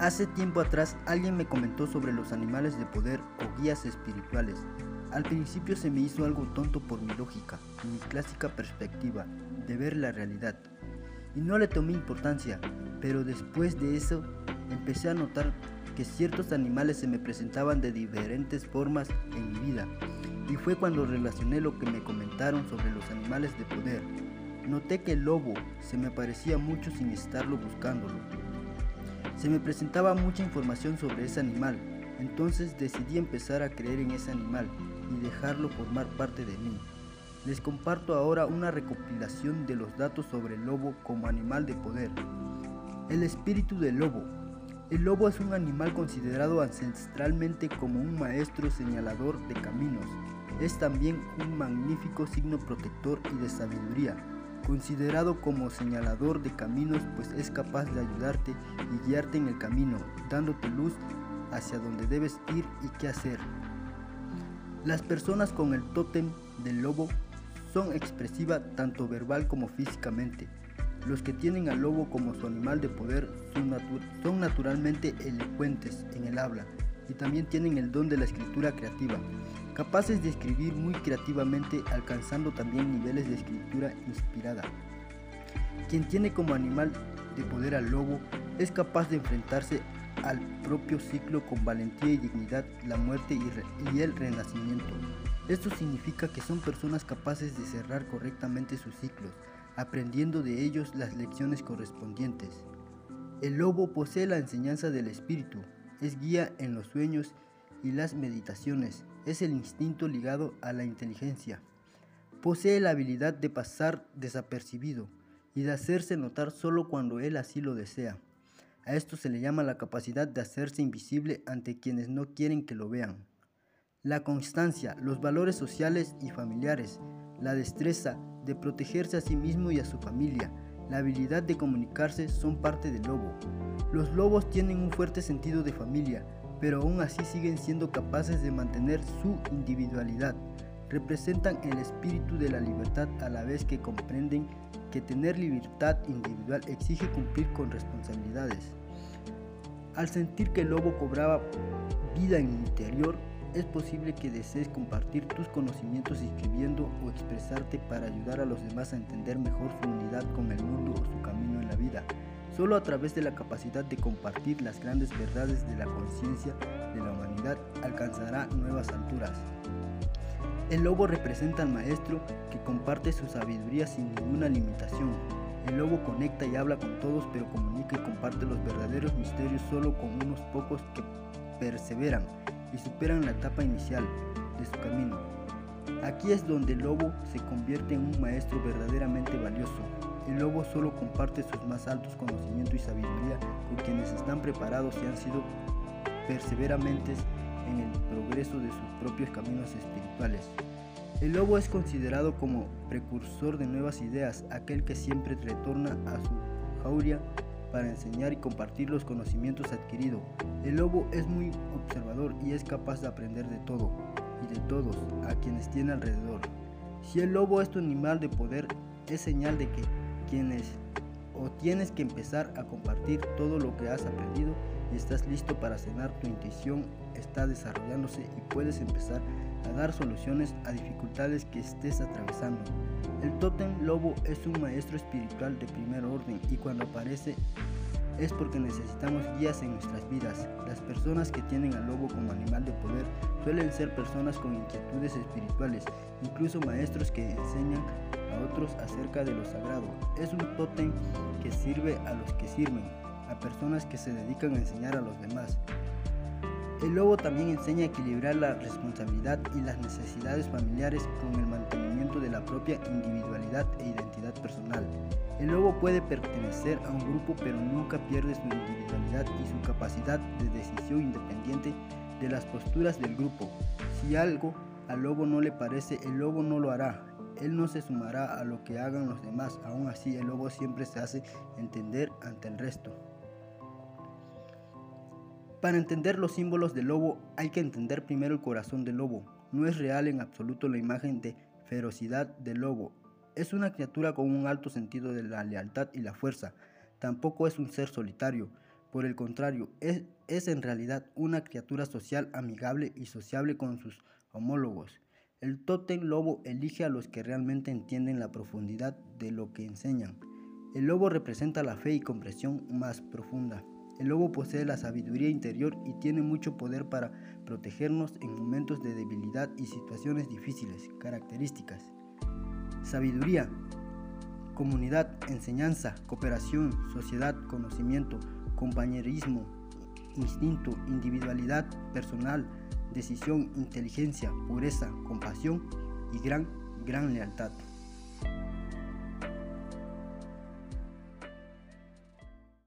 Hace tiempo atrás alguien me comentó sobre los animales de poder o guías espirituales. Al principio se me hizo algo tonto por mi lógica mi clásica perspectiva de ver la realidad. Y no le tomé importancia, pero después de eso empecé a notar que ciertos animales se me presentaban de diferentes formas en mi vida. Y fue cuando relacioné lo que me comentaron sobre los animales de poder. Noté que el lobo se me parecía mucho sin estarlo buscándolo. Se me presentaba mucha información sobre ese animal, entonces decidí empezar a creer en ese animal y dejarlo formar parte de mí. Les comparto ahora una recopilación de los datos sobre el lobo como animal de poder. El espíritu del lobo. El lobo es un animal considerado ancestralmente como un maestro señalador de caminos. Es también un magnífico signo protector y de sabiduría considerado como señalador de caminos, pues es capaz de ayudarte y guiarte en el camino, dándote luz hacia donde debes ir y qué hacer. Las personas con el tótem del lobo son expresivas tanto verbal como físicamente. Los que tienen al lobo como su animal de poder son, son naturalmente elocuentes en el habla y también tienen el don de la escritura creativa capaces de escribir muy creativamente alcanzando también niveles de escritura inspirada. Quien tiene como animal de poder al lobo es capaz de enfrentarse al propio ciclo con valentía y dignidad, la muerte y, el renacimiento. Esto significa que son personas capaces de cerrar correctamente sus ciclos, aprendiendo de ellos las lecciones correspondientes. El lobo posee la enseñanza del espíritu, es guía en los sueños y las meditaciones, es el instinto ligado a la inteligencia. Posee la habilidad de pasar desapercibido y de hacerse notar solo cuando él así lo desea. A esto se le llama la capacidad de hacerse invisible ante quienes no quieren que lo vean. La constancia, los valores sociales y familiares, la destreza de protegerse a sí mismo y a su familia, la habilidad de comunicarse son parte del lobo. Los lobos tienen un fuerte sentido de familia, pero aún así siguen siendo capaces de mantener su individualidad. Representan el espíritu de la libertad a la vez que comprenden que tener libertad individual exige cumplir con responsabilidades. Al sentir que el lobo cobraba vida en el interior, es posible que desees compartir tus conocimientos escribiendo o expresarte para ayudar a los demás a entender mejor su unidad con el mundo o su camino en la vida. Solo a través de la capacidad de compartir las grandes verdades de la conciencia de la humanidad alcanzará nuevas alturas. El lobo representa al maestro que comparte su sabiduría sin ninguna limitación. El lobo conecta y habla con todos, pero comunica y comparte los verdaderos misterios solo con unos pocos que perseveran y superan la etapa inicial de su camino. Aquí es donde el lobo se convierte en un maestro verdaderamente valioso, el lobo solo comparte sus más altos conocimientos y sabiduría con quienes están preparados y han sido perseverantes en el progreso de sus propios caminos espirituales. El lobo es considerado como precursor de nuevas ideas, aquel que siempre retorna a su jauría para enseñar y compartir los conocimientos adquiridos. El lobo es muy observador y es capaz de aprender de todo y de todos a quienes tiene alrededor. Si el lobo es tu animal de poder, es señal de que tienes o tienes que empezar a compartir todo lo que has aprendido y estás listo para cenar tu intuición está desarrollándose y puedes empezar a dar soluciones a dificultades que estés atravesando. El tótem lobo es un maestro espiritual de primer orden y cuando aparece es porque necesitamos guías en nuestras vidas. Las personas que tienen al lobo como animal de poder suelen ser personas con inquietudes espirituales, incluso maestros que enseñan a otros acerca de lo sagrado. Es un tótem que sirve a los que sirven, a personas que se dedican a enseñar a los demás. El lobo también enseña a equilibrar la responsabilidad y las necesidades familiares con el mantenimiento de la propia individualidad e identidad personal. El lobo puede pertenecer a un grupo pero nunca pierde su individualidad y su capacidad de decisión independiente de las posturas del grupo. Si algo al lobo no le parece, el lobo no lo hará. Él no se sumará a lo que hagan los demás, aún así el lobo siempre se hace entender ante el resto. Para entender los símbolos del lobo hay que entender primero el corazón del lobo. No es real en absoluto la imagen de ferocidad del lobo. Es una criatura con un alto sentido de la lealtad y la fuerza. Tampoco es un ser solitario, Por el contrario, es, es en realidad una criatura social amigable y sociable con sus homólogos. El tótem lobo elige a los que realmente entienden la profundidad de lo que enseñan. El lobo representa la fe y comprensión más profunda. El lobo posee la sabiduría interior y tiene mucho poder para protegernos en momentos de debilidad y situaciones difíciles. Características. Sabiduría. Comunidad, enseñanza, cooperación, sociedad, conocimiento, compañerismo, instinto, individualidad personal, decisión, inteligencia, pureza, compasión y gran, gran lealtad.